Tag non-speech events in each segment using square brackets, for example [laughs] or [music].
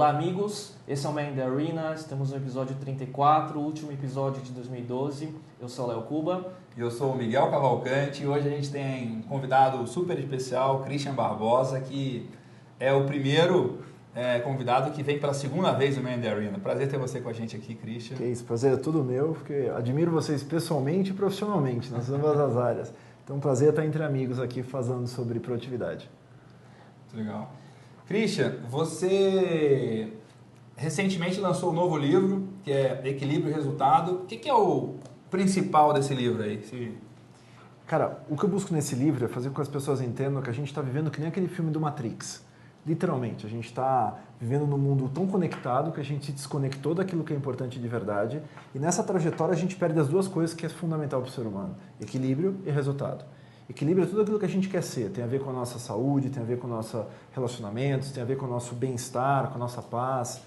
Olá, amigos. Esse é o Man the Arena. Estamos no episódio 34, último episódio de 2012. Eu sou o Léo Cuba. E eu sou o Miguel Cavalcante. E hoje a gente tem um convidado super especial, Christian Barbosa, que é o primeiro é, convidado que vem pela segunda vez no Man the Arena. Prazer ter você com a gente aqui, Christian. Que isso, prazer é tudo meu, porque admiro vocês pessoalmente e profissionalmente, nas ambas as áreas. Então, um prazer estar entre amigos aqui falando sobre produtividade. Muito legal. Christian, você recentemente lançou um novo livro, que é Equilíbrio e Resultado. O que, é o principal desse livro aí? Se... Cara, o que eu busco nesse livro é fazer com que as pessoas entendam que a gente está vivendo que nem aquele filme do Matrix. Literalmente, a gente está vivendo num mundo tão conectado que a gente se desconectou daquilo que é importante de verdade. E nessa trajetória a gente perde as duas coisas que é fundamental para o ser humano: equilíbrio e resultado. Equilíbrio é tudo aquilo que a gente quer ser. Tem a ver com a nossa saúde, tem a ver com o nosso relacionamentos, tem a ver com o nosso bem-estar, com a nossa paz.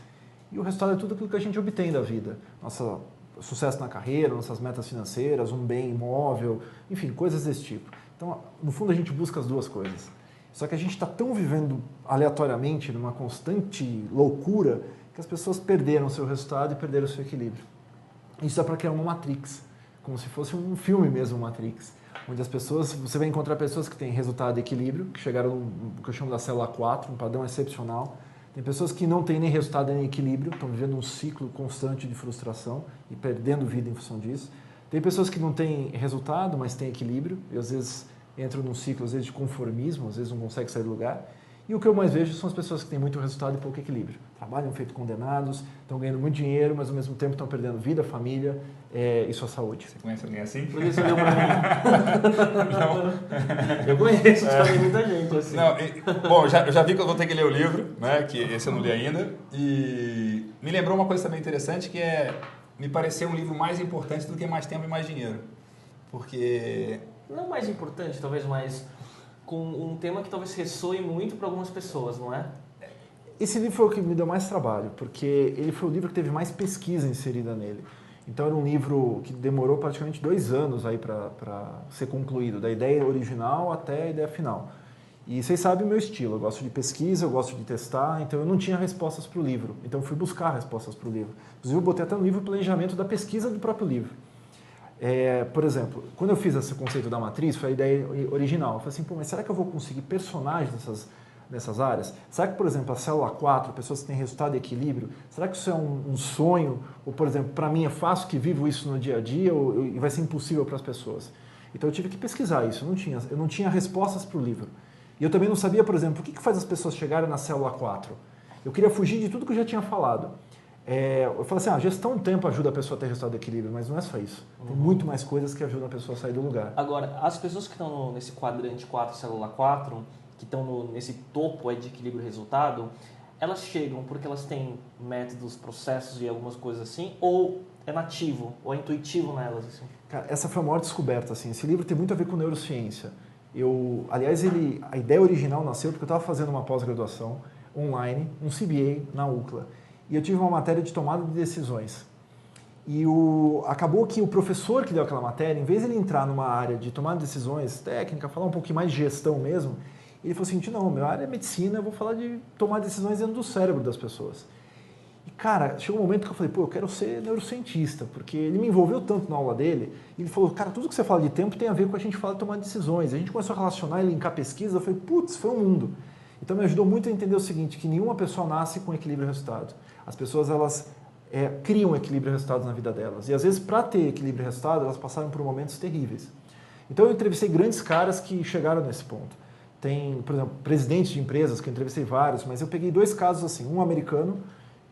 E o resultado é tudo aquilo que a gente obtém da vida. Nosso sucesso na carreira, nossas metas financeiras, um bem imóvel, enfim, coisas desse tipo. Então, no fundo, a gente busca as duas coisas. Só que a gente está tão vivendo aleatoriamente, numa constante loucura, que as pessoas perderam o seu resultado e perderam o seu equilíbrio. Isso é para criar uma Matrix, como se fosse um filme mesmo, Matrix onde as pessoas, você vai encontrar pessoas que têm resultado e equilíbrio, que chegaram no que eu chamo da célula 4, um padrão excepcional. Tem pessoas que não têm nem resultado nem equilíbrio, estão vivendo um ciclo constante de frustração e perdendo vida em função disso. Tem pessoas que não têm resultado, mas têm equilíbrio, e às vezes entram num ciclo às vezes de conformismo, às vezes não conseguem sair do lugar. E o que eu mais vejo são as pessoas que têm muito resultado e pouco equilíbrio. Trabalham feito condenados, estão ganhando muito dinheiro, mas ao mesmo tempo estão perdendo vida, família é, e sua saúde. Você conhece alguém assim? Por isso deu pra mim. não. [laughs] Eu conheço é. também muita gente assim. Não, e, bom, já, já vi que eu vou ter que ler o livro, né, que esse eu não li ainda. E me lembrou uma coisa também interessante que é me parecer um livro mais importante do que mais tempo e mais dinheiro. Porque... Não mais importante, talvez mais com um tema que talvez ressoe muito para algumas pessoas, não é? Esse livro foi o que me deu mais trabalho, porque ele foi o livro que teve mais pesquisa inserida nele. Então era um livro que demorou praticamente dois anos aí para ser concluído, da ideia original até a ideia final. E vocês sabem o meu estilo, eu gosto de pesquisa, eu gosto de testar, então eu não tinha respostas para o livro, então eu fui buscar respostas para o livro. Inclusive eu botei até no livro o planejamento da pesquisa do próprio livro. É, por exemplo, quando eu fiz esse conceito da matriz, foi a ideia original. Eu falei assim, pô, mas será que eu vou conseguir personagens nessas, nessas áreas? Será que, por exemplo, a célula 4, pessoas que têm resultado e equilíbrio, será que isso é um, um sonho? Ou, por exemplo, para mim é fácil que vivo isso no dia a dia ou, e vai ser impossível para as pessoas? Então eu tive que pesquisar isso, eu não tinha, eu não tinha respostas para o livro. E eu também não sabia, por exemplo, o que, que faz as pessoas chegarem na célula 4. Eu queria fugir de tudo que eu já tinha falado. É, eu falo assim, a ah, gestão do tempo ajuda a pessoa a ter resultado de equilíbrio, mas não é só isso. Uhum. Tem muito mais coisas que ajudam a pessoa a sair do lugar. Agora, as pessoas que estão nesse quadrante 4, célula 4, que estão nesse topo de equilíbrio e resultado, elas chegam porque elas têm métodos, processos e algumas coisas assim, ou é nativo, ou é intuitivo nelas? Assim? Cara, essa foi a maior descoberta. Assim. Esse livro tem muito a ver com neurociência. Eu, aliás, ele, a ideia original nasceu porque eu estava fazendo uma pós-graduação online, um CBA na UCLA e eu tive uma matéria de tomada de decisões. E o, acabou que o professor que deu aquela matéria, em vez de ele entrar numa área de tomada de decisões técnica, falar um pouquinho mais de gestão mesmo, ele falou assim: não, minha área é medicina, eu vou falar de tomar decisões dentro do cérebro das pessoas. E cara, chegou um momento que eu falei: pô, eu quero ser neurocientista, porque ele me envolveu tanto na aula dele. E ele falou: cara, tudo que você fala de tempo tem a ver com a gente falar de tomar decisões. A gente começou a relacionar e linkar pesquisa. Eu falei: putz, foi um mundo. Então me ajudou muito a entender o seguinte: que nenhuma pessoa nasce com equilíbrio e resultado. As pessoas elas é, criam equilíbrio e resultados na vida delas. E às vezes, para ter equilíbrio e resultado, elas passaram por momentos terríveis. Então eu entrevistei grandes caras que chegaram nesse ponto. Tem, por exemplo, presidentes de empresas, que eu entrevistei vários, mas eu peguei dois casos assim. Um americano,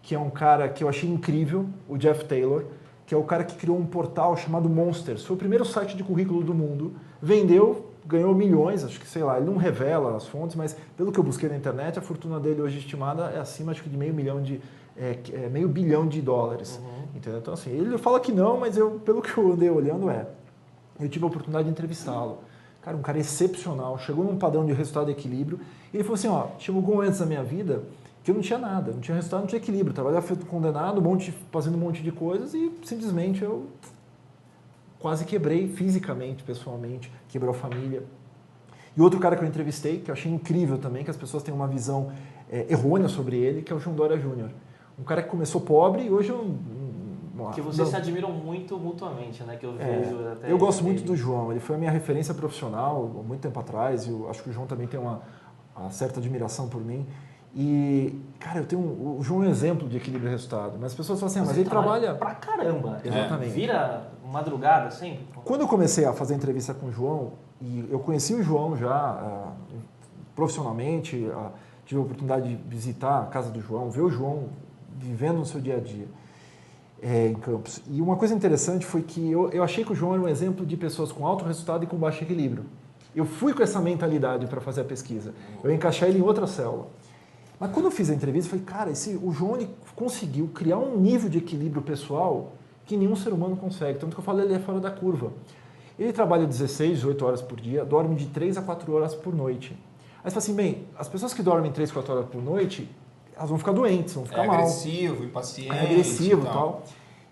que é um cara que eu achei incrível, o Jeff Taylor, que é o cara que criou um portal chamado Monsters. Foi o primeiro site de currículo do mundo. Vendeu, ganhou milhões, acho que sei lá, ele não revela as fontes, mas pelo que eu busquei na internet, a fortuna dele hoje estimada é acima acho que de meio milhão de é, é meio bilhão de dólares. Uhum. Entendeu? Então, assim, ele fala que não, mas eu, pelo que eu andei olhando, é. Eu tive a oportunidade de entrevistá-lo. Cara, um cara excepcional, chegou num padrão de resultado e equilíbrio. E ele falou assim: ó, chegou antes da minha vida que eu não tinha nada, não tinha resultado, não tinha equilíbrio. Trabalhava feito condenado, um monte, fazendo um monte de coisas e simplesmente eu quase quebrei fisicamente, pessoalmente, quebrou a família. E outro cara que eu entrevistei, que eu achei incrível também, que as pessoas têm uma visão é, errônea sobre ele, que é o João Dória Júnior. Um cara que começou pobre e hoje é um. Que vocês se admiram muito mutuamente, né? Que eu é, vejo é, até. Eu gosto muito do João, ele foi a minha referência profissional muito tempo atrás, e eu acho que o João também tem uma, uma certa admiração por mim. E, cara, eu tenho um, o João é um exemplo de equilíbrio e resultado. Mas as pessoas falam assim, ah, mas ele trabalha. Pra caramba. Exatamente. Vira madrugada sempre. Quando eu comecei a fazer entrevista com o João, e eu conheci o João já uh, profissionalmente, uh, tive a oportunidade de visitar a casa do João, ver o João vivendo no seu dia a dia é, em Campos. E uma coisa interessante foi que eu, eu achei que o João era um exemplo de pessoas com alto resultado e com baixo equilíbrio. Eu fui com essa mentalidade para fazer a pesquisa. Eu encaixei ele em outra célula. Mas quando eu fiz a entrevista, eu falei, cara, esse, o João conseguiu criar um nível de equilíbrio pessoal que nenhum ser humano consegue. Tanto que eu falo, ele é fora da curva. Ele trabalha 16, 18 horas por dia, dorme de 3 a 4 horas por noite. Aí você fala assim, bem, as pessoas que dormem 3, 4 horas por noite, elas vão ficar doentes, vão ficar é mal. agressivo, impaciente. É agressivo e tal. tal.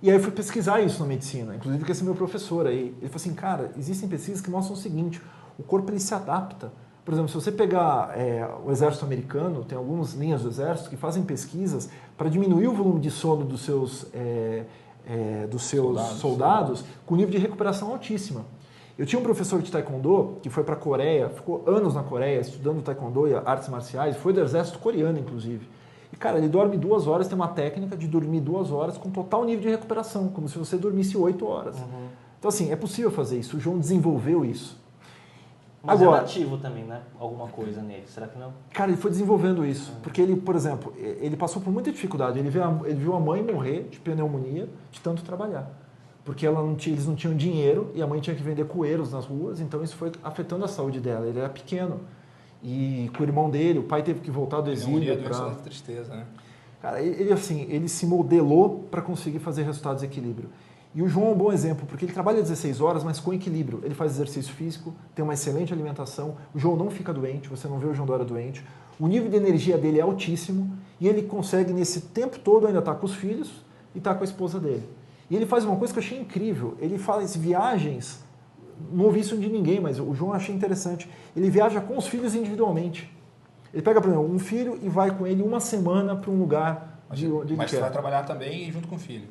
E aí eu fui pesquisar isso na medicina, inclusive com esse meu professor aí. Ele falou assim, cara, existem pesquisas que mostram o seguinte, o corpo ele se adapta por exemplo, se você pegar é, o exército americano, tem algumas linhas do exército que fazem pesquisas para diminuir o volume de sono dos seus, é, é, dos seus soldados, soldados com nível de recuperação altíssima. Eu tinha um professor de taekwondo que foi para a Coreia, ficou anos na Coreia estudando taekwondo e artes marciais, foi do exército coreano, inclusive. Cara, ele dorme duas horas, tem uma técnica de dormir duas horas com total nível de recuperação, como se você dormisse oito horas. Uhum. Então, assim, é possível fazer isso. O João desenvolveu isso. Mas Agora, é nativo também, né? Alguma coisa nele, será que não? Cara, ele foi desenvolvendo isso. Uhum. Porque ele, por exemplo, ele passou por muita dificuldade. Ele viu, a, ele viu a mãe morrer de pneumonia de tanto trabalhar. Porque ela não tinha, eles não tinham dinheiro e a mãe tinha que vender coeiros nas ruas, então isso foi afetando a saúde dela. Ele era pequeno. E com o irmão dele, o pai teve que voltar do exílio. Pra... tristeza, né? Cara, ele, assim, ele se modelou para conseguir fazer resultados de equilíbrio. E o João é um bom exemplo, porque ele trabalha 16 horas, mas com equilíbrio. Ele faz exercício físico, tem uma excelente alimentação. O João não fica doente, você não vê o João Dória doente. O nível de energia dele é altíssimo e ele consegue, nesse tempo todo, ainda estar tá com os filhos e estar tá com a esposa dele. E ele faz uma coisa que eu achei incrível. Ele faz viagens, não ouvi isso de ninguém, mas o João achei interessante. Ele viaja com os filhos individualmente. Ele pega, por exemplo, um filho e vai com ele uma semana para um lugar de onde ele quer. Mas vai trabalhar também junto com o filho.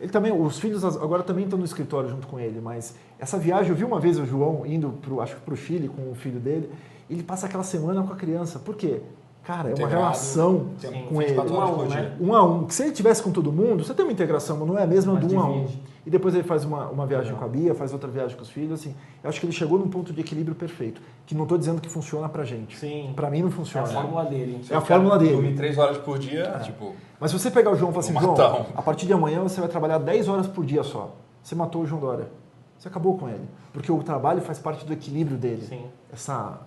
Ele também, os filhos agora também estão no escritório junto com ele, mas essa viagem, eu vi uma vez o João indo, pro, acho que para o Chile com o filho dele, ele passa aquela semana com a criança. Por quê? Cara, é uma relação com ele. Um a um, né? um a um. Se ele tivesse com todo mundo, você tem uma integração, mas não é a mesma do um a um. E depois ele faz uma, uma viagem não. com a Bia, faz outra viagem com os filhos. Assim, eu acho que ele chegou num ponto de equilíbrio perfeito. Que não estou dizendo que funciona pra gente. Sim. Pra mim não funciona. É a fórmula dele. É a fórmula dele. Dormir três horas por dia, é. tipo... Mas se você pegar o João e falar assim, João, a partir de amanhã você vai trabalhar 10 horas por dia só. Você matou o João Dória. Você acabou com ele. Porque o trabalho faz parte do equilíbrio dele. Sim. Essa...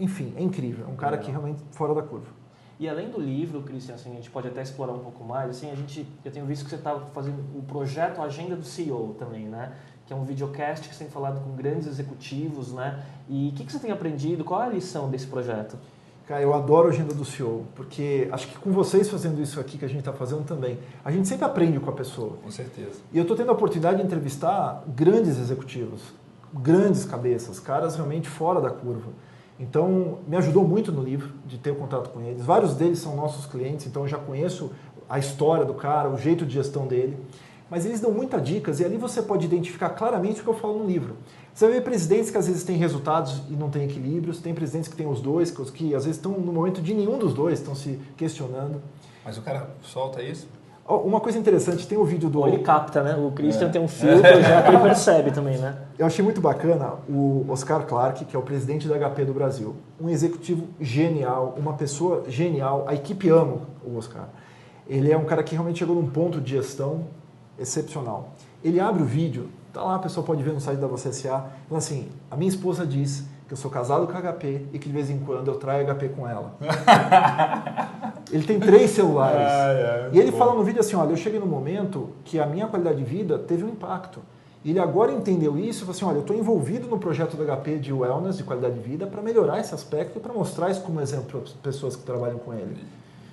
Enfim, é incrível. É um cara é. que realmente fora da curva. E além do livro, Cristian, assim, a gente pode até explorar um pouco mais. Assim, a gente, eu tenho visto que você está fazendo o projeto Agenda do CEO também, né? Que é um videocast que você tem falado com grandes executivos, né? E o que, que você tem aprendido? Qual é a lição desse projeto? Cara, eu adoro a agenda do CEO, porque acho que com vocês fazendo isso aqui que a gente está fazendo também, a gente sempre aprende com a pessoa. Com certeza. E eu estou tendo a oportunidade de entrevistar grandes executivos, grandes cabeças, caras realmente fora da curva. Então, me ajudou muito no livro de ter o contato com eles. Vários deles são nossos clientes, então eu já conheço a história do cara, o jeito de gestão dele. Mas eles dão muitas dicas e ali você pode identificar claramente o que eu falo no livro. Você ver presidentes que às vezes têm resultados e não têm equilíbrios, tem presidentes que têm os dois, que às vezes estão no momento de nenhum dos dois, estão se questionando. Mas o cara solta isso? Uma coisa interessante, tem o vídeo do. Ele capta, né? O Christian é. tem um filtro [laughs] já que ele percebe também, né? Eu achei muito bacana o Oscar Clark, que é o presidente da HP do Brasil. Um executivo genial, uma pessoa genial. A equipe ama o Oscar. Ele é um cara que realmente chegou num ponto de gestão excepcional. Ele abre o vídeo, tá lá, a pessoa pode ver no site da Você SA, então assim, a minha esposa diz que eu sou casado com a HP e que de vez em quando eu traio HP com ela. [laughs] ele tem três celulares. Ah, é, e ele bom. fala no vídeo assim, olha, eu cheguei no momento que a minha qualidade de vida teve um impacto. E ele agora entendeu isso e falou assim, olha, eu estou envolvido no projeto do HP de wellness, de qualidade de vida, para melhorar esse aspecto e para mostrar isso como exemplo para as pessoas que trabalham com ele. Ele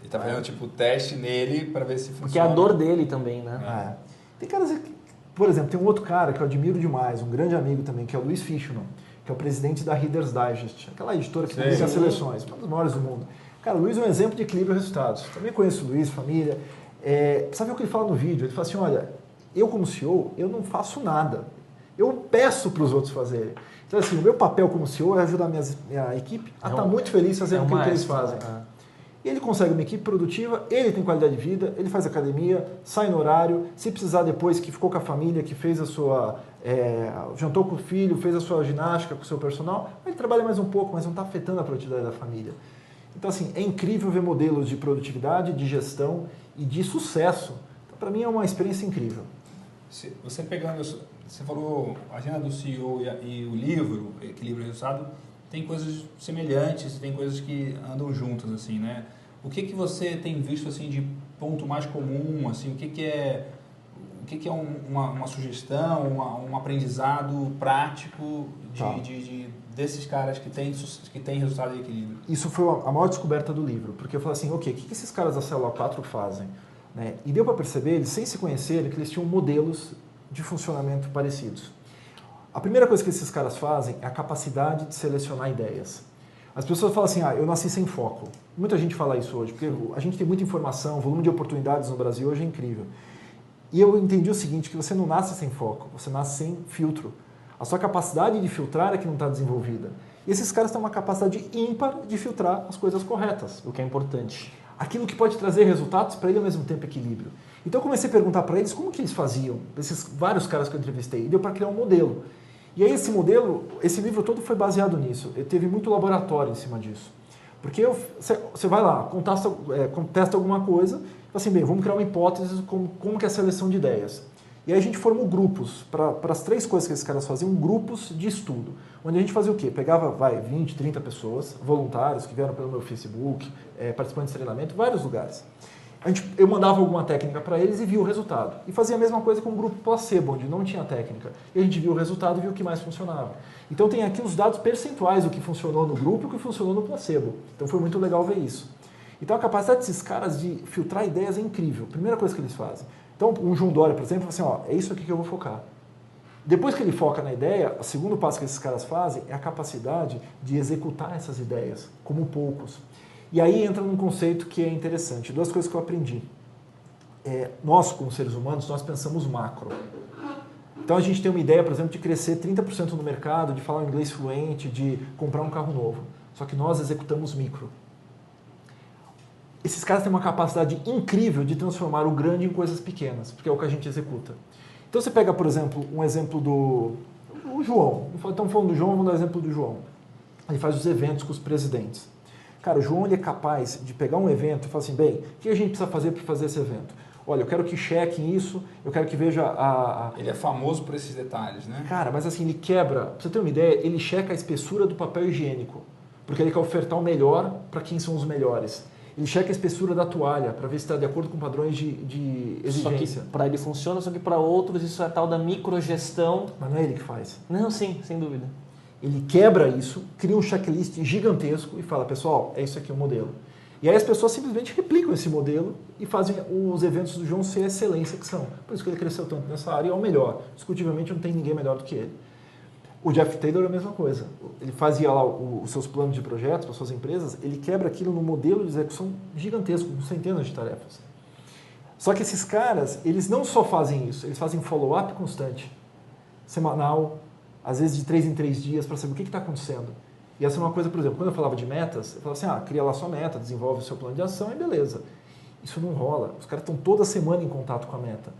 está fazendo, tipo, teste nele para ver se funciona. Porque é a dor dele também, né? É. Tem caras que Por exemplo, tem um outro cara que eu admiro demais, um grande amigo também, que é o Luiz Fischmann, que é o presidente da Reader's Digest, aquela editora que Sim. publica as seleções, uma das maiores do mundo. Cara, o Luiz é um exemplo de equilíbrio de resultados. Também conheço o Luiz, família. É, sabe o que ele fala no vídeo? Ele fala assim, olha, eu como CEO, eu não faço nada. Eu peço para os outros fazerem. Então, assim, o meu papel como CEO é ajudar minhas, minha equipe a É estar um- muito feliz fazendo é aquilo que eles fazem. né? Ele consegue uma equipe produtiva, ele tem qualidade de vida, ele faz academia, sai no horário, se precisar depois que ficou com a família, que fez a sua. é, jantou com o filho, fez a sua ginástica com o seu personal, ele trabalha mais um pouco, mas não está afetando a produtividade da família. Então, assim, é incrível ver modelos de produtividade, de gestão e de sucesso. Então, para mim, é uma experiência incrível. Você pegando, você falou a agenda do CEO e, e o livro, Equilíbrio e Resultado, tem coisas semelhantes, tem coisas que andam juntas, assim, né? O que que você tem visto, assim, de ponto mais comum, assim, o que que é, o que que é um- uma, uma sugestão, uma- um aprendizado prático de, Tá. de- de- desses caras que têm, que têm resultado de equilíbrio? Isso foi a maior descoberta do livro, porque eu falei assim, ok, o que que esses caras da célula 4 fazem? Né? E deu para perceber, eles sem se conhecerem, que eles tinham modelos de funcionamento parecidos. A primeira coisa que esses caras fazem é a capacidade de selecionar ideias. As pessoas falam assim, ah, eu nasci sem foco. Muita gente fala isso hoje, porque a gente tem muita informação, o volume de oportunidades no Brasil hoje é incrível. E eu entendi o seguinte, que você não nasce sem foco, você nasce sem filtro. A sua capacidade de filtrar é que não está desenvolvida. E esses caras têm uma capacidade ímpar de filtrar as coisas corretas. O que é importante. Aquilo que pode trazer resultados para ele ao mesmo tempo equilíbrio. Então eu comecei a perguntar para eles como que eles faziam, esses vários caras que eu entrevistei, e deu para criar um modelo. E aí esse modelo, esse livro todo foi baseado nisso. Ele teve muito laboratório em cima disso. Porque você vai lá, contesta, é, contesta alguma coisa, assim, bem, vamos criar uma hipótese como, como que é a seleção de ideias. E aí a gente formou grupos, para as três coisas que esses caras faziam, grupos de estudo. Onde a gente fazia o quê? Pegava, vai, 20, 30 pessoas, voluntários que vieram pelo meu Facebook, é, participantes de treinamento, vários lugares. Gente, eu mandava alguma técnica para eles e via o resultado. E fazia a mesma coisa com o grupo placebo, onde não tinha técnica. E a gente viu o resultado e viu o que mais funcionava. Então tem aqui os dados percentuais do que funcionou no grupo e o que funcionou no placebo. Então foi muito legal ver isso. Então a capacidade desses caras de filtrar ideias é incrível. Primeira coisa que eles fazem. Então um João Dória, por exemplo, fala assim, ó, é isso aqui que eu vou focar. Depois que ele foca na ideia, o segundo passo que esses caras fazem é a capacidade de executar essas ideias, como poucos. E aí entra num conceito que é interessante. Duas coisas que eu aprendi. É, nós, como seres humanos, nós pensamos macro. Então a gente tem uma ideia, por exemplo, de crescer 30% no mercado, de falar inglês fluente, de comprar um carro novo. Só que nós executamos micro. Esses caras têm uma capacidade incrível de transformar o grande em coisas pequenas, porque é o que a gente executa. Então você pega, por exemplo, um exemplo do o João. Estamos falando do João, vamos dar exemplo do João. Ele faz os eventos com os presidentes. Cara, o João ele é capaz de pegar um evento e falar assim, bem, o que a gente precisa fazer para fazer esse evento? Olha, eu quero que chequem isso, eu quero que veja a, a... Ele é famoso por esses detalhes, né? Cara, mas assim, ele quebra, pra você ter uma ideia, ele checa a espessura do papel higiênico, porque ele quer ofertar o melhor para quem são os melhores. Ele checa a espessura da toalha para ver se está de acordo com padrões de, de Só que exigência. para ele funciona, só que para outros isso é tal da microgestão. Mas não é ele que faz. Não, sim, sem dúvida. Ele quebra isso, cria um checklist gigantesco e fala, pessoal, é isso aqui o modelo. E aí as pessoas simplesmente replicam esse modelo e fazem os eventos do João ser a excelência que são. Por isso que ele cresceu tanto nessa área e é o melhor. Discutivelmente não tem ninguém melhor do que ele. O Jeff Taylor é a mesma coisa. Ele fazia lá os seus planos de projetos para suas empresas, ele quebra aquilo num modelo de execução gigantesco, com centenas de tarefas. Só que esses caras, eles não só fazem isso, eles fazem follow-up constante, semanal, às vezes de três em três dias, para saber o que está acontecendo. E essa é uma coisa, por exemplo, quando eu falava de metas, eu falava assim, ah, cria lá sua meta, desenvolve o seu plano de ação e beleza. Isso não rola. Os caras estão toda semana em contato com a meta.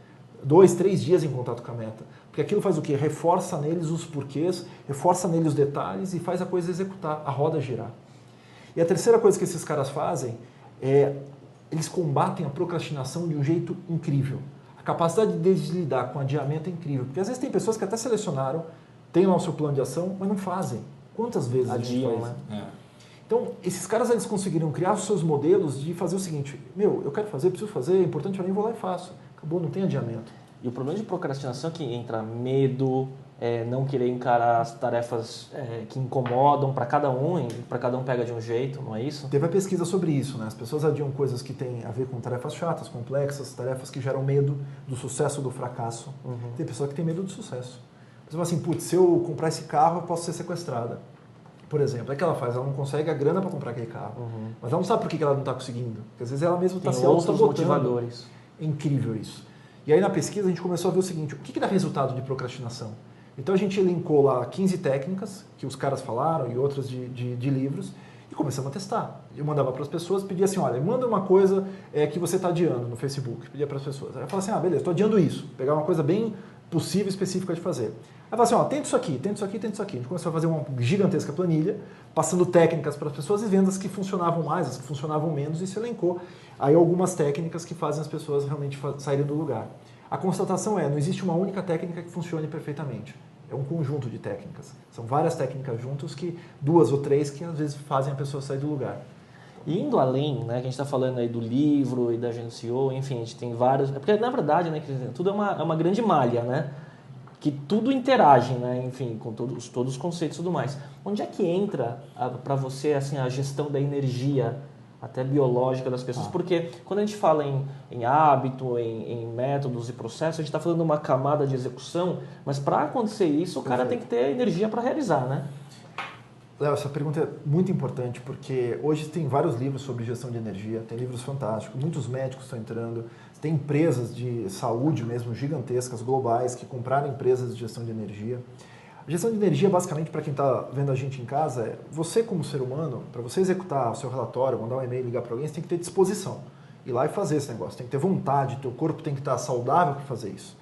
Dois, três dias em contato com a meta. Porque aquilo faz o quê? Reforça neles os porquês, reforça neles os detalhes e faz a coisa executar, a roda girar. E a terceira coisa que esses caras fazem é eles combatem a procrastinação de um jeito incrível. A capacidade deles de lidar com adiamento é incrível. Porque às vezes tem pessoas que até selecionaram, lá o seu plano de ação, mas não fazem. Quantas vezes a gente Adiam, faz? né? É. Então, esses caras eles conseguiram criar os seus modelos de fazer o seguinte: meu, eu quero fazer, preciso fazer, é importante para mim, vou lá e faço. Acabou, não tem adiamento. E o problema de procrastinação é que entra medo, é, não querer encarar as tarefas é, que incomodam para cada um, e para cada um pega de um jeito, não é isso? Teve a pesquisa sobre isso, né? As pessoas adiam coisas que têm a ver com tarefas chatas, complexas, tarefas que geram medo do sucesso ou do fracasso. Uhum. Tem pessoa que tem medo do sucesso. Você fala assim, putz, se eu comprar esse carro, eu posso ser sequestrada. Por exemplo, é que ela faz? Ela não consegue a grana para comprar aquele carro. Uhum. Mas ela não sabe por que ela não está conseguindo. Porque às vezes ela mesma está se outros motivadores. É incrível isso. E aí na pesquisa a gente começou a ver o seguinte, o que, que dá resultado de procrastinação? Então a gente elencou lá 15 técnicas que os caras falaram e outras de, de, de livros e começamos a testar. Eu mandava para as pessoas, pedia assim, olha, manda uma coisa é, que você está adiando no Facebook. Pedia para as pessoas. Aí eu falava assim, ah, beleza, estou adiando isso. Pegar uma coisa bem possível, específica de fazer. Aí falava assim, ó, tenta isso aqui, tenta isso aqui, tenta isso aqui. A gente começou a fazer uma gigantesca planilha, passando técnicas para as pessoas e vendo as que funcionavam mais, as que funcionavam menos e se elencou aí algumas técnicas que fazem as pessoas realmente saírem do lugar. A constatação é, não existe uma única técnica que funcione perfeitamente é um conjunto de técnicas. São várias técnicas juntas que duas ou três que às vezes fazem a pessoa sair do lugar. E indo além, né, que a gente está falando aí do livro e da GNCO, enfim, a gente tem vários. É porque na verdade, né, tudo é uma, é uma grande malha, né? Que tudo interage, né? Enfim, com todos, todos os conceitos e tudo mais. Onde é que entra para você assim a gestão da energia até biológica das pessoas, ah. porque quando a gente fala em, em hábito, em, em, métodos e processos, a gente está falando de uma camada de execução, mas para acontecer isso, o cara tem que ter energia para realizar, né? Léo, essa pergunta é muito importante porque hoje tem vários livros sobre gestão de energia, tem livros fantásticos, muitos médicos estão entrando, tem empresas de saúde mesmo gigantescas, globais, que compraram empresas de gestão de energia. A gestão de energia, basicamente, para quem está vendo a gente em casa, é você, como ser humano, para você executar o seu relatório, mandar um e-mail, ligar para alguém, você tem que ter disposição. Ir lá e fazer esse negócio. Tem que ter vontade, teu corpo tem que estar tá saudável para fazer isso.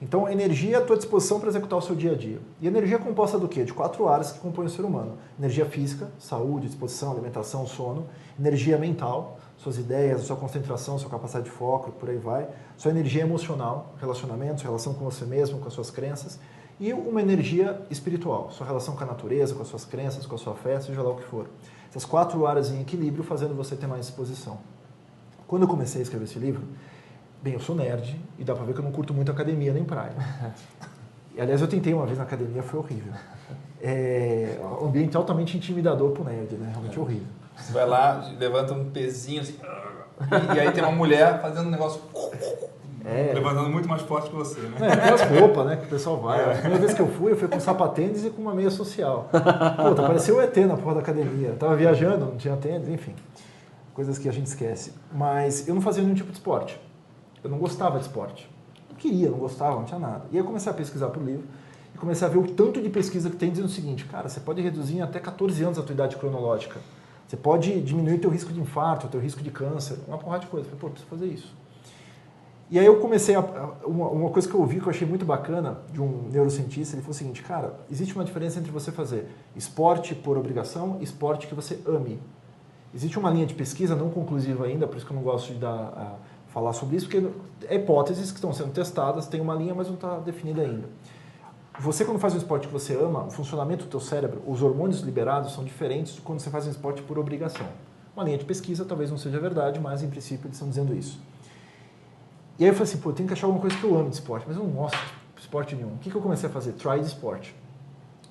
Então, energia é a tua disposição para executar o seu dia a dia. E energia é composta do quê? De quatro áreas que compõem o ser humano. Energia física, saúde, disposição, alimentação, sono. Energia mental, suas ideias, sua concentração, sua capacidade de foco, por aí vai. Sua energia emocional, relacionamentos, relação com você mesmo, com as suas crenças e uma energia espiritual, sua relação com a natureza, com as suas crenças, com a sua fé, seja lá o que for. Essas quatro áreas em equilíbrio fazendo você ter mais disposição. Quando eu comecei a escrever esse livro, bem, eu sou nerd e dá pra ver que eu não curto muito academia nem praia. [laughs] E, aliás, eu tentei uma vez na academia, foi horrível. É um ambiente altamente intimidador pro nerd, né? Realmente é. horrível. Você vai lá, levanta um pezinho assim, e, e aí tem uma mulher fazendo um negócio é. Levantando muito mais forte que você, né? É, aquelas [laughs] roupas, né? Que o pessoal vai. É. A primeira vez que eu fui, eu fui com sapatênis e com uma meia social. Puta, parecia o ET na porra da academia. Eu tava viajando, não tinha tênis, enfim. Coisas que a gente esquece. Mas eu não fazia nenhum tipo de esporte. Eu não gostava de esporte. Não queria, não gostava, não tinha nada. E aí eu comecei a pesquisar pro livro e comecei a ver o tanto de pesquisa que tem dizendo o seguinte, cara, você pode reduzir em até 14 anos a tua idade cronológica. Você pode diminuir teu risco de infarto, teu risco de câncer, uma porrada de coisa. Eu falei, pô, preciso fazer isso. E aí eu comecei a, uma, uma, coisa que eu ouvi que eu achei muito bacana de um neurocientista, ele falou o seguinte, cara, existe uma diferença entre você fazer esporte por obrigação e esporte que você ame. Existe uma linha de pesquisa não conclusiva ainda, por isso que eu não gosto de dar, falar sobre isso, porque é hipóteses que estão sendo testadas, tem uma linha, mas não está definida ainda. Você quando faz um esporte que você ama, o funcionamento do teu cérebro, os hormônios liberados são diferentes de quando você faz um esporte por obrigação. Uma linha de pesquisa talvez não seja verdade, mas em princípio eles estão dizendo isso. E aí eu falei assim, pô, eu tenho que achar alguma coisa que eu amo de esporte, mas eu não gosto de esporte nenhum. O que, que eu comecei a fazer? Try de esporte.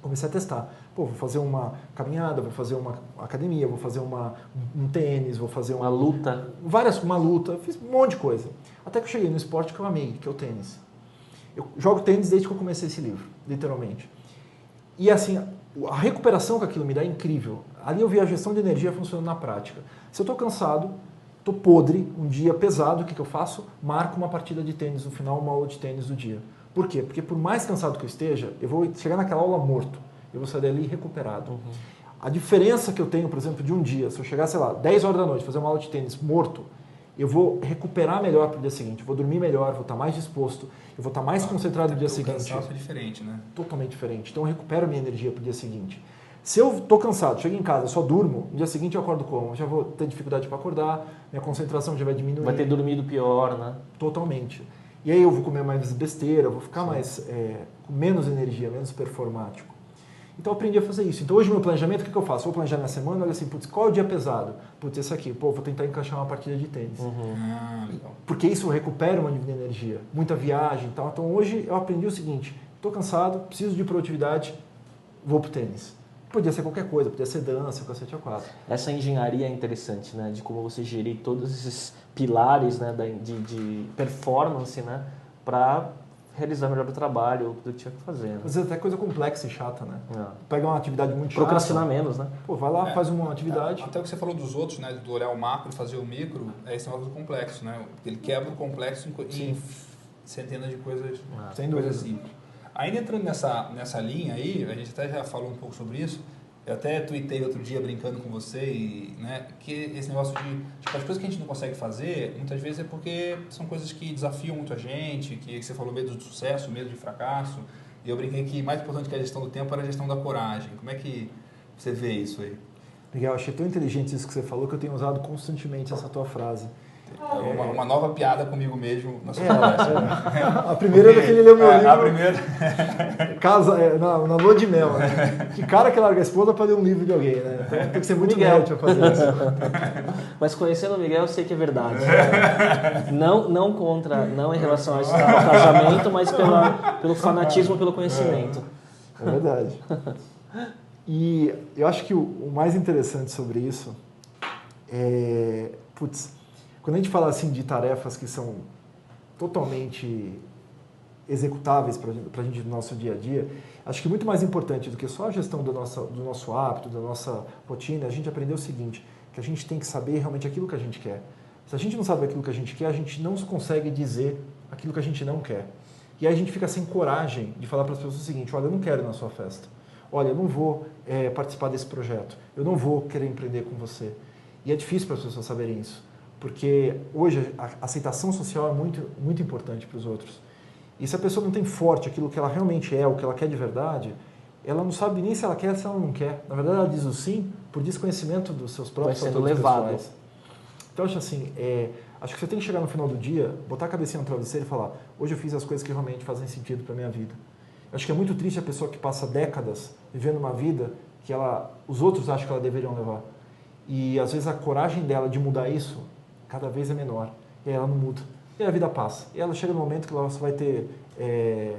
Comecei a testar. Pô, vou fazer uma caminhada, vou fazer uma academia, vou fazer uma, um tênis, vou fazer uma, uma luta. Várias, uma luta, fiz um monte de coisa. Até que eu cheguei no esporte que eu amei, que é o tênis. Eu jogo tênis desde que eu comecei esse livro, literalmente. E assim, a recuperação que aquilo me dá é incrível. Ali eu vi a gestão de energia funcionando na prática. Se eu estou cansado, Tô podre, um dia pesado, o que, que eu faço? Marco uma partida de tênis no final, uma aula de tênis do dia. Por quê? Porque por mais cansado que eu esteja, eu vou chegar naquela aula morto. Eu vou sair dali recuperado. Uhum. A diferença que eu tenho, por exemplo, de um dia, se eu chegar, sei lá, 10 horas da noite, fazer uma aula de tênis morto, eu vou recuperar melhor para o dia seguinte, vou dormir melhor, vou estar mais disposto, eu vou estar mais ah, concentrado no dia seguinte. O é diferente, né? Totalmente diferente. Então eu recupero minha energia para o dia seguinte. Se eu estou cansado, chego em casa, só durmo, no dia seguinte eu acordo como? Eu já vou ter dificuldade para acordar, minha concentração já vai diminuir. Vai ter dormido pior, né? Totalmente. E aí eu vou comer mais besteira, vou ficar mais é, com menos energia, menos performático. Então eu aprendi a fazer isso. Então hoje meu planejamento, o que, que eu faço? Vou planejar minha semana, olha assim, putz, qual é o dia pesado? Putz, esse aqui, pô, vou tentar encaixar uma partida de tênis. Uhum. Ah, Porque isso recupera uma energia, muita viagem e tal. Então hoje eu aprendi o seguinte, Estou cansado, preciso de produtividade, vou pro tênis. Podia ser qualquer coisa, podia ser dança, cacete a quatro. Essa engenharia é interessante, né? De como você gerir todos esses pilares né? de, de performance, né? Para realizar melhor o trabalho, do que tinha que fazer. Né? Às vezes até coisa complexa e chata, né? É. Pega uma atividade muito chata. Procrastinar menos, né? Pô, vai lá, é, faz uma atividade. É, até o que você falou dos outros, né? Do olhar o macro e fazer o micro, é esse negócio do complexo, né? Ele quebra o complexo em, em centenas de coisas, ah, Sem coisas simples. Ainda entrando nessa, nessa linha aí, a gente até já falou um pouco sobre isso, eu até tuitei outro dia brincando com você e, né, que esse negócio de tipo, as coisas que a gente não consegue fazer, muitas vezes é porque são coisas que desafiam muito a gente, que você falou medo do sucesso, medo de fracasso. E eu brinquei que mais importante que a gestão do tempo era a gestão da coragem. Como é que você vê isso aí? Miguel, achei tão inteligente isso que você falou que eu tenho usado constantemente essa tua frase. É uma, uma, nova piada comigo mesmo na sua é, conversa. É. A primeira é que ele leu meu é, livro. A primeira. [laughs] Casa, é, na, na lua de mel, né? Que cara que larga a esposa para ler um livro de alguém, né? Então, tem que ser muito Miguel para fazer isso. [laughs] Mas conhecendo o Miguel, eu sei que é verdade. Não, não contra, não em relação ao casamento, mas pela, pelo fanatismo, pelo conhecimento. É verdade. E eu acho que o, o mais interessante sobre isso é. Putz, quando a gente fala assim de tarefas que são totalmente executáveis para a gente no nosso dia a dia, acho que muito mais importante do que só a gestão do nosso, do nosso hábito, da nossa rotina, a gente aprendeu o seguinte, que a gente tem que saber realmente aquilo que a gente quer. Se a gente não sabe aquilo que a gente quer, a gente não consegue dizer aquilo que a gente não quer. E aí a gente fica sem coragem de falar para as pessoas o seguinte, olha, eu não quero ir na sua festa. Olha, eu não vou é, participar desse projeto. Eu não vou querer empreender com você. E é difícil para as pessoas saberem isso porque hoje a aceitação social é muito, muito importante para os outros. E se a pessoa não tem forte aquilo que ela realmente é, o que ela quer de verdade, ela não sabe nem se ela quer, se ela não quer. Na verdade, ela diz o sim por desconhecimento dos seus próprios Vai sendo levado. pessoais. Então, acho assim, é, acho que você tem que chegar no final do dia, botar a cabecinha no travesseiro e falar: hoje eu fiz as coisas que realmente fazem sentido para minha vida. Acho que é muito triste a pessoa que passa décadas vivendo uma vida que ela, os outros acham que ela deveriam levar. E às vezes a coragem dela de mudar isso cada vez é menor. E ela não muda. E a vida passa. E ela chega no momento que ela vai ter é,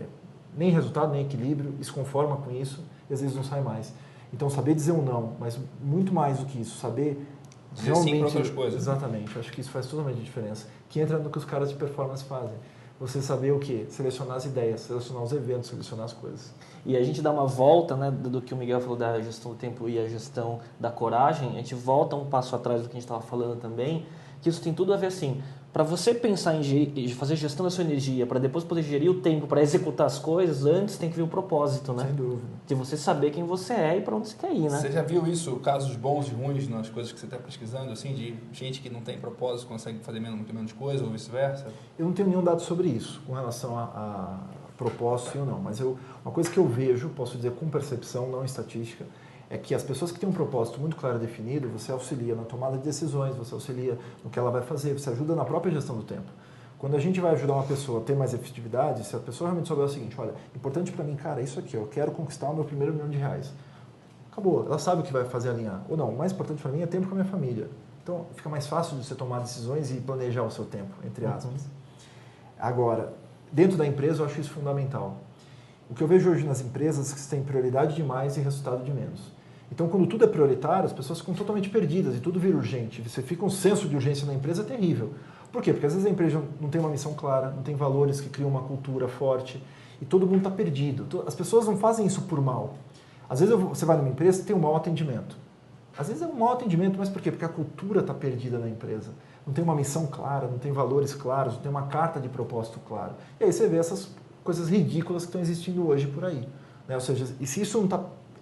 nem resultado, nem equilíbrio, e se conforma com isso, e às vezes não sai mais. Então, saber dizer um não, mas muito mais do que isso, saber dizer realmente... sim para outras coisas. Exatamente. Acho que isso faz totalmente diferença. Que entra no que os caras de performance fazem. Você saber o quê? Selecionar as ideias, selecionar os eventos, selecionar as coisas. E a gente dá uma volta né, do que o Miguel falou da gestão do tempo e a gestão da coragem, a gente volta um passo atrás do que a gente estava falando também, que isso tem tudo a ver assim. Para você pensar em fazer gestão da sua energia, para depois poder gerir o tempo para executar as coisas, antes tem que vir o propósito, né? Sem dúvida. De você saber quem você é e para onde você quer ir, né? Você já viu isso, casos bons e ruins nas coisas que você está pesquisando, assim, de gente que não tem propósito consegue fazer menos, muito menos coisa ou vice-versa? Eu não tenho nenhum dado sobre isso, com relação a, a propósito ou não, mas eu, uma coisa que eu vejo, posso dizer com percepção, não estatística, é que as pessoas que têm um propósito muito claro e definido, você auxilia na tomada de decisões, você auxilia no que ela vai fazer, você ajuda na própria gestão do tempo. Quando a gente vai ajudar uma pessoa a ter mais efetividade, se a pessoa realmente souber o seguinte, olha, importante para mim, cara, é isso aqui, eu quero conquistar o meu primeiro milhão de reais. Acabou, ela sabe o que vai fazer alinhar. Ou não, o mais importante para mim é tempo com a minha família. Então, fica mais fácil de você tomar decisões e planejar o seu tempo, entre uhum. aspas. Agora, dentro da empresa, eu acho isso fundamental. O que eu vejo hoje nas empresas é que você tem prioridade demais e resultado de menos. Então, quando tudo é prioritário, as pessoas ficam totalmente perdidas e tudo vira urgente. Você fica um senso de urgência na empresa terrível. Por quê? Porque às vezes a empresa não tem uma missão clara, não tem valores que criam uma cultura forte e todo mundo está perdido. As pessoas não fazem isso por mal. Às vezes você vai numa empresa e tem um mau atendimento. Às vezes é um mau atendimento, mas por quê? Porque a cultura está perdida na empresa. Não tem uma missão clara, não tem valores claros, não tem uma carta de propósito claro. E aí você vê essas coisas ridículas que estão existindo hoje por aí. Né? Ou seja, e se isso não está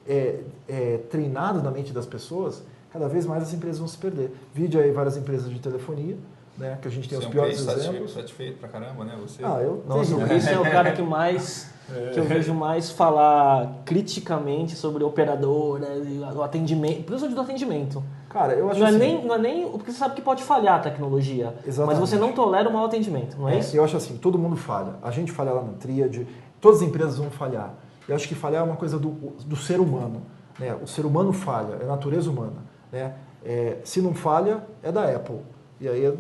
é, é, treinado na mente das pessoas, cada vez mais as empresas vão se perder. Vídeo aí várias empresas de telefonia, né, que a gente tem Você os piores é um exemplos. Satisfeito pra caramba, né? Você... Ah, eu Nossa, o Chris é o cara que mais que eu vejo mais falar criticamente sobre operador, né, o atendimento, principalmente do atendimento. Cara, eu acho não assim, é nem, não é nem porque você sabe que pode falhar a tecnologia, Exatamente. mas você não tolera o mau atendimento, não é, é isso? Eu acho assim, todo mundo falha. A gente falha lá na Tríade, todas as empresas vão falhar. Eu acho que falhar é uma coisa do, do ser humano. Né? O ser humano falha, é a natureza humana. Né? É, se não falha, é da Apple. E aí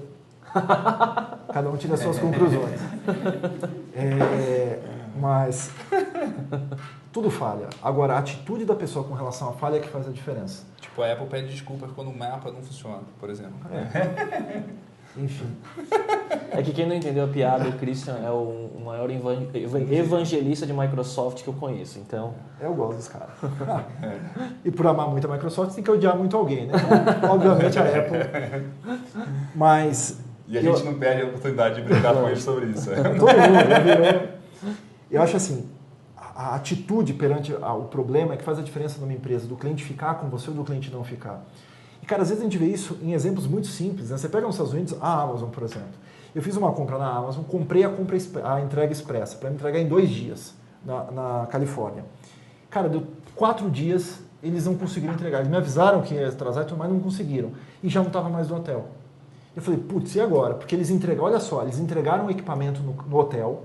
[laughs] cada um tira as suas conclusões. É, mas [laughs] Tudo falha. Agora, a atitude da pessoa com relação à falha é que faz a diferença. Tipo, a Apple pede desculpas quando o mapa não funciona, por exemplo. É. [laughs] Enfim. É que quem não entendeu a piada, o Christian é o maior evan- evan- evangelista de Microsoft que eu conheço. Então, Eu gosto desse cara. [laughs] E por amar muito a Microsoft, tem que odiar muito alguém, né? Então, obviamente a Apple. Mas E a Eu- gente não perde a oportunidade de brincar com eles sobre isso. [laughs] todo mundo já virou. Eu acho assim, a atitude perante o problema é que faz a diferença numa empresa, do cliente ficar com você ou do cliente não ficar. Cara, às vezes a gente vê isso em exemplos muito simples. Né? Você pega nos Estados Unidos, a Amazon, por exemplo. Eu fiz uma compra na Amazon, comprei a, compra, a entrega expressa para me entregar em dois dias na, na Califórnia. Cara, deu quatro dias, eles não conseguiram entregar. Eles me avisaram que ia atrasar mais, não conseguiram. E já não estava mais no hotel. Eu falei, putz, e agora? Porque eles entregaram, olha só, eles entregaram o equipamento no, no hotel.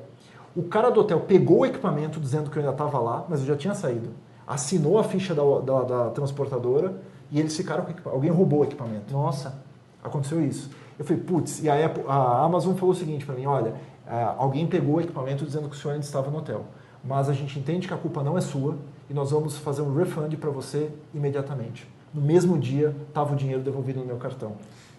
O cara do hotel pegou o equipamento dizendo que eu ainda estava lá, mas eu já tinha saído. Assinou a ficha da, da, da transportadora e eles ficaram com o equipamento. Alguém roubou o equipamento. nossa, Aconteceu isso. Eu falei, putz, e a, Apple- a Amazon falou o seguinte para mim, olha, é, alguém pegou o equipamento dizendo que o senhor ainda estava no hotel, mas a gente entende que a culpa não é sua e nós vamos fazer um refund para você imediatamente. No mesmo dia, estava o dinheiro devolvido no meu cartão.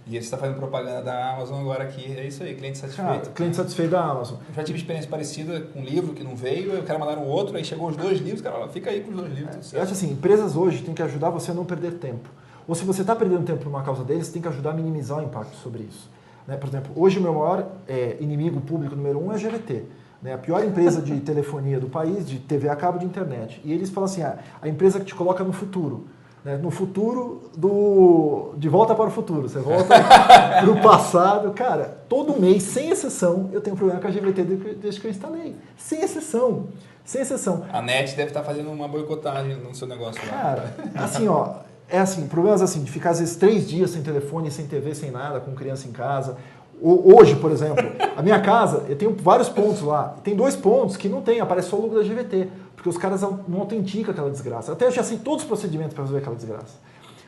E você está fazendo propaganda da Amazon agora aqui. É isso aí, cliente satisfeito. cliente satisfeito da Amazon. Eu já tive experiência parecida com um livro que não veio, eu quero mandar um outro, aí chegou os dois livros, cara, fica aí com os dois livros. tudo Eu acho assim, empresas hoje têm que ajudar você a não perder tempo. Ou se você está perdendo tempo por uma causa deles, tem que ajudar a minimizar o impacto sobre isso. Né? Por exemplo, hoje o meu maior é, inimigo público número um é a GVT. Né? A pior empresa de [laughs] telefonia do país, de TV a cabo de internet. E eles falam assim, ah, a empresa que te coloca no futuro. Né? No futuro do... De volta para o futuro. Você volta [laughs] para o passado. Cara, todo mês, sem exceção, eu tenho problema com a GVT desde que- eu instalei. Sem exceção. Sem exceção. A NET deve estar fazendo uma boicotagem no seu negócio lá. Cara, assim, ó, é assim, problemas assim, de ficar às vezes três dias sem telefone, sem TV, sem nada, com criança em casa. Hoje, por exemplo, a minha casa, eu tenho vários pontos lá. Tem dois pontos que não tem, aparece só o logo da GVT, porque os caras não autenticam aquela desgraça. Até eu já sei todos os procedimentos para resolver aquela desgraça.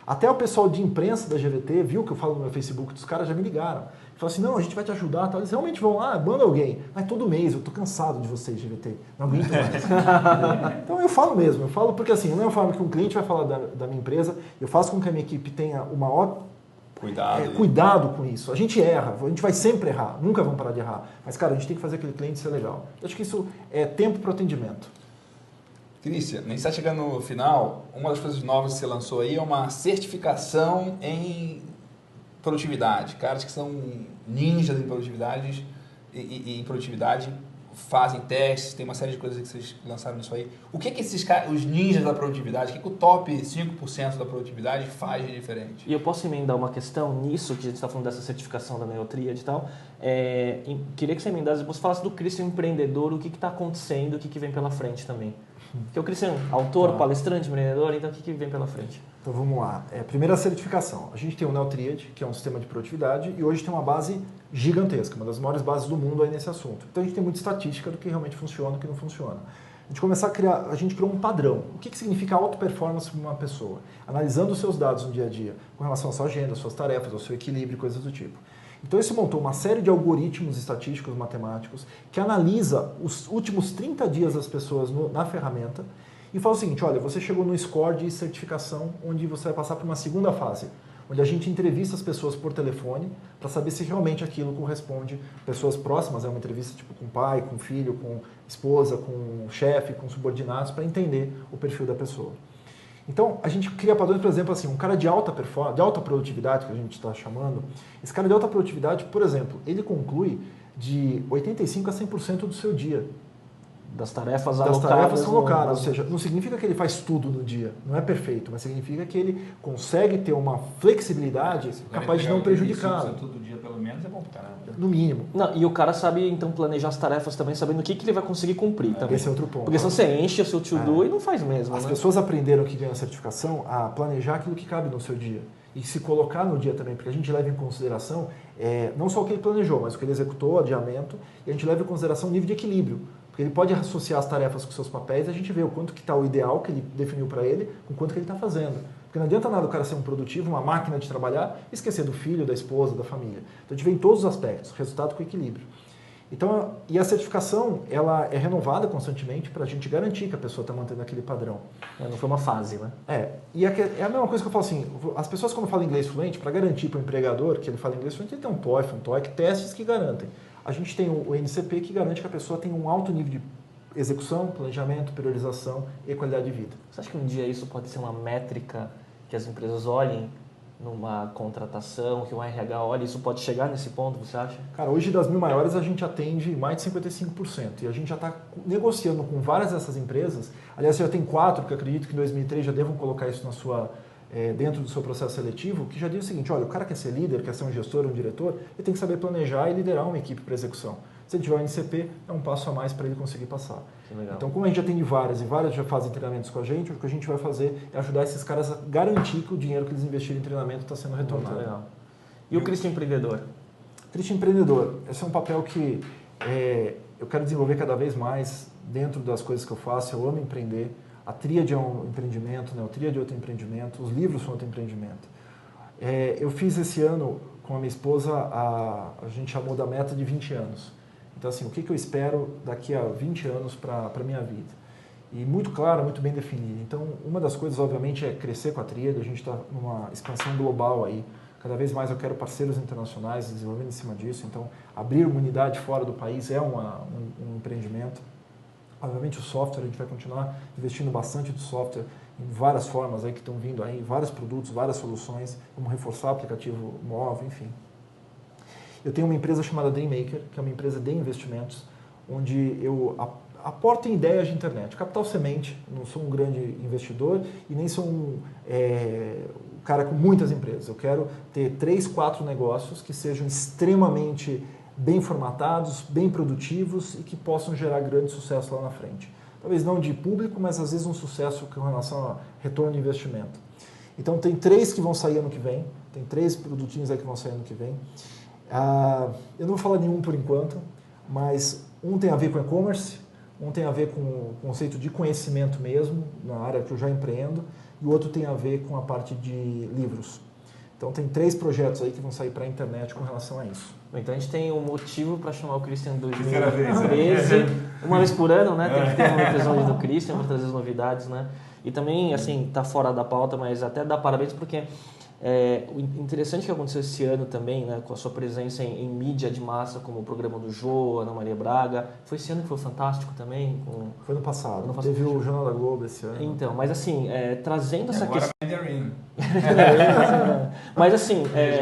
Até o pessoal de imprensa da GVT viu que eu falo no meu Facebook, os caras já me ligaram. Falaram assim, não, a gente vai te ajudar. Tal. Eles realmente vão lá, manda alguém. Mas todo mês, eu tô cansado de vocês, GVT. Não aguento mais. [laughs] então eu falo mesmo, eu falo porque assim, da mesma forma que um cliente vai falar da, da minha empresa, eu faço com que a minha equipe tenha o maior Cuidado. é, cuidado com isso. A gente erra, a gente vai sempre errar, nunca vamos parar de errar. Mas, cara, a gente tem que fazer aquele cliente ser legal. Eu acho que isso é tempo para o atendimento. Cristian, a gente está chegando no final. Uma das coisas novas que você lançou aí é uma certificação em produtividade. Caras que são ninjas em produtividade e, e- e produtividade fazem testes, tem uma série de coisas que vocês lançaram nisso aí. O que que esses caras, os ninjas da produtividade, o que, que o top 5% da produtividade faz de diferente? E eu posso emendar uma questão nisso, que a gente está falando dessa certificação da Neotríade e tal. É, queria que você emendasse, você falasse do Christian empreendedor, o que está acontecendo, o que, que vem pela frente também. Porque o Christian, autor, Tá. palestrante, empreendedor, então o que, que vem pela frente? Então vamos lá. É, primeira certificação. A gente tem o Neotriad, que é um sistema de produtividade, e hoje tem uma base gigantesca, uma das maiores bases do mundo aí nesse assunto. Então a gente tem muita estatística do que realmente funciona e o que não funciona. A gente começar a criar, a gente criou um padrão. O que, que significa alta performance para uma pessoa? Analisando os seus dados no dia a dia, com relação à sua agenda, às suas tarefas, ao seu equilíbrio, coisas do tipo. Então isso montou uma série de algoritmos estatísticos matemáticos que analisa os últimos 30 dias das pessoas no- na ferramenta e fala o seguinte, olha, você chegou no score de certificação onde você vai passar para uma segunda fase, onde a gente entrevista as pessoas por telefone para saber se realmente aquilo corresponde pessoas próximas, é uma entrevista tipo com pai, com filho, com esposa, com chefe, com subordinados para entender o perfil da pessoa. Então, a gente cria padrões, por exemplo, assim, um cara de alta performance, de alta produtividade, que a gente está chamando, esse cara de alta produtividade, por exemplo, ele conclui de 85% a 100% do seu dia. Das tarefas Das alocadas. tarefas são no- alocadas, ou seja, não significa que ele faz tudo no dia, não é perfeito, mas significa que ele consegue ter uma flexibilidade capaz de não prejudicá-lo, todo dia pelo menos é bom pra caramba. no mínimo. Não, e o cara sabe, então, planejar as tarefas também, sabendo o que, que ele vai conseguir cumprir também. Esse é outro ponto. Porque senão você enche o seu to-do e não faz mesmo, As né? pessoas aprenderam que ganham a certificação a planejar aquilo que cabe no seu dia. E se colocar no dia também, porque a gente leva em consideração é, não só o que ele planejou, mas o que ele executou, adiamento, e a gente leva em consideração o nível de equilíbrio. Porque ele pode associar as tarefas com seus papéis e a gente vê o quanto que está o ideal que ele definiu para ele, com quanto que ele está fazendo. Porque não adianta nada o cara ser um produtivo, uma máquina de trabalhar, esquecer do filho, da esposa, da família. Então a gente vê em todos os aspectos, resultado com equilíbrio. Então, e a certificação, ela é renovada constantemente para a gente garantir que a pessoa está mantendo aquele padrão. É, não foi uma fase, né? É, e é a mesma coisa que eu falo assim, as pessoas quando falam inglês fluente, para garantir para o empregador que ele fala inglês fluente, ele tem um TOEFL, um TOEIC, testes que garantem. A gente tem o NCP que garante que a pessoa tem um alto nível de execução, planejamento, priorização e qualidade de vida. Você acha que um dia isso pode ser uma métrica que as empresas olhem numa contratação, que o RH olhe, isso pode chegar nesse ponto, você acha? Cara, hoje das mil maiores a gente atende mais de 55% e a gente já está negociando com várias dessas empresas. Aliás, já tem quatro que acredito que em 2003 já devam colocar isso na sua é, dentro do seu processo seletivo, que já diz o seguinte, olha, o cara quer ser líder, quer ser um gestor, um diretor, ele tem que saber planejar e liderar uma equipe para execução. Se ele tiver o NCP, é um passo a mais para ele conseguir passar. Então, como a gente atende várias e várias já fazem treinamentos com a gente, o que a gente vai fazer é ajudar esses caras a garantir que o dinheiro que eles investiram em treinamento está sendo retornado. legal. E o Cristo Empreendedor? Cristo Empreendedor, esse é um papel que é, eu quero desenvolver cada vez mais dentro das coisas que eu faço. Eu amo empreender. A tríade é um empreendimento, né? o tríade é outro empreendimento, os livros são outro empreendimento. É, eu fiz esse ano com a minha esposa, a, a gente chamou da meta de 20 anos. Então, assim, o que, que eu espero daqui a 20 anos para a minha vida? E muito claro, muito bem definido. Então, uma das coisas, obviamente, é crescer com a tríade. A gente está numa expansão global aí. Cada vez mais eu quero parceiros internacionais desenvolvendo em cima disso. Então, abrir uma unidade fora do país é uma, um, um empreendimento. Obviamente, o software, a gente vai continuar investindo bastante do software em várias formas aí que estão vindo aí, vários produtos, várias soluções, como reforçar o aplicativo móvel, enfim. Eu tenho uma empresa chamada Dreammaker, que é uma empresa de investimentos, onde eu aporto em ideias de internet. Capital semente, não sou um grande investidor e nem sou um é, cara com muitas empresas. Eu quero ter três, quatro negócios que sejam extremamente bem formatados, bem produtivos e que possam gerar grande sucesso lá na frente. Talvez não de público, mas às vezes um sucesso com relação a retorno de investimento. Então tem três que vão sair ano que vem, tem três produtinhos aí que vão sair ano que vem. Ah, eu não vou falar nenhum por enquanto, mas um tem a ver com e-commerce, um tem a ver com o conceito de conhecimento mesmo, na área que eu já empreendo, e o outro tem a ver com a parte de livros. Então tem três projetos aí que vão sair para a internet com relação a isso. Então a gente tem um motivo para chamar o Christian 2013, uma vez por ano, né? Tem que ter um episódio do Christian para trazer as novidades, né? E também, assim, tá fora da pauta, mas até dá parabéns porque é, o interessante que aconteceu esse ano também, né, com a sua presença em, em, mídia de massa, como o programa do Jô, Ana Maria Braga, foi esse ano que foi fantástico também? Com... Foi no passado, no passado. teve o Jornal da Globo esse ano. Então, mas assim, é, trazendo essa questão... [laughs] mas assim, [laughs] é,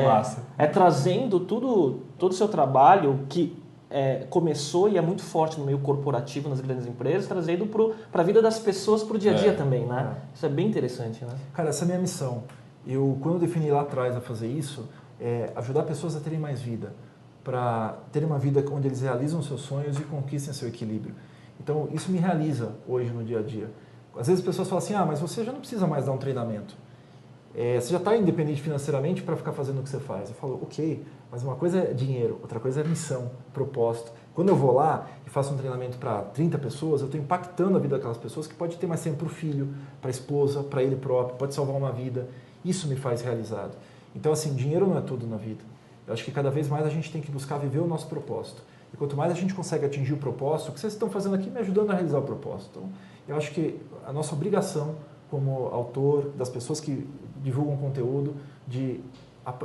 é, trazendo tudo, todo o seu trabalho que é, começou e é muito forte no meio corporativo, nas grandes empresas, trazendo para a vida das pessoas, para o dia a dia é. também, né? É. Isso é bem interessante, né? Cara, essa é a minha missão. Eu, quando defini lá atrás a fazer isso, é ajudar pessoas a terem mais vida, para terem uma vida onde eles realizam seus sonhos e conquistem seu equilíbrio. Então, isso me realiza hoje no dia a dia. Às vezes as pessoas falam assim, ah, mas você já não precisa mais dar um treinamento. É, você já está independente financeiramente para ficar fazendo o que você faz. Eu falo, ok, mas uma coisa é dinheiro, outra coisa é missão, propósito. Quando eu vou lá e faço um treinamento para 30 pessoas, eu estou impactando a vida daquelas pessoas que pode ter mais tempo para o filho, para a esposa, para ele próprio, pode salvar uma vida. Isso me faz realizado. Então, assim, dinheiro não é tudo na vida. Eu acho que cada vez mais a gente tem que buscar viver o nosso propósito. E quanto mais a gente consegue atingir o propósito, o que vocês estão fazendo aqui me ajudando a realizar o propósito. Então, eu acho que a nossa obrigação como autor, das pessoas que divulgam conteúdo, de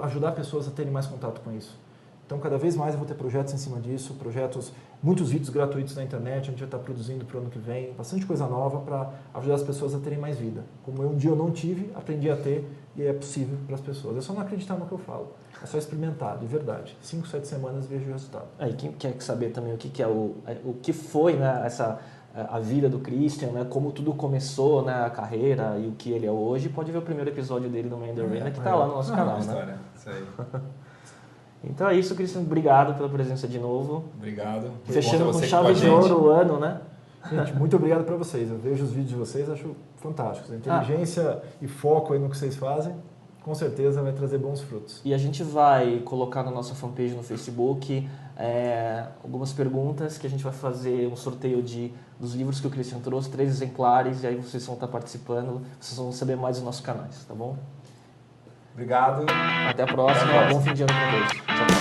ajudar pessoas a terem mais contato com isso. Então, cada vez mais eu vou ter projetos em cima disso, projetos, muitos vídeos gratuitos na internet, a gente vai estar produzindo para o ano que vem, bastante coisa nova para ajudar as pessoas a terem mais vida. Como eu, um dia eu não tive, aprendi a ter e é possível para as pessoas. É só não acreditar no que eu falo, é só experimentar, de verdade. Cinco, sete semanas vejo o resultado. Aí, quem quer saber também o que, que é o, é, o que foi né, essa a vida do Christian, né, como tudo começou, né, a carreira e o que ele é hoje, pode ver o primeiro episódio dele no Mandarin, é, que está lá no nosso canal. Né? História. Isso aí. [laughs] Então é isso, Cristian. Obrigado pela presença de novo. Obrigado. Fechando com chave de ouro o ano, né? Gente, muito obrigado para vocês. Eu vejo os vídeos de vocês, acho fantásticos. A inteligência ah. e foco aí no que vocês fazem, com certeza vai trazer bons frutos. E a gente vai colocar na nossa fanpage no Facebook é, algumas perguntas que a gente vai fazer um sorteio de dos livros que o Cristian trouxe, três exemplares, e aí vocês vão estar participando, vocês vão saber mais dos nossos canais, tá bom? Obrigado. Até a próxima. Até a próxima. Bom fim de ano para todos. Tchau, tchau.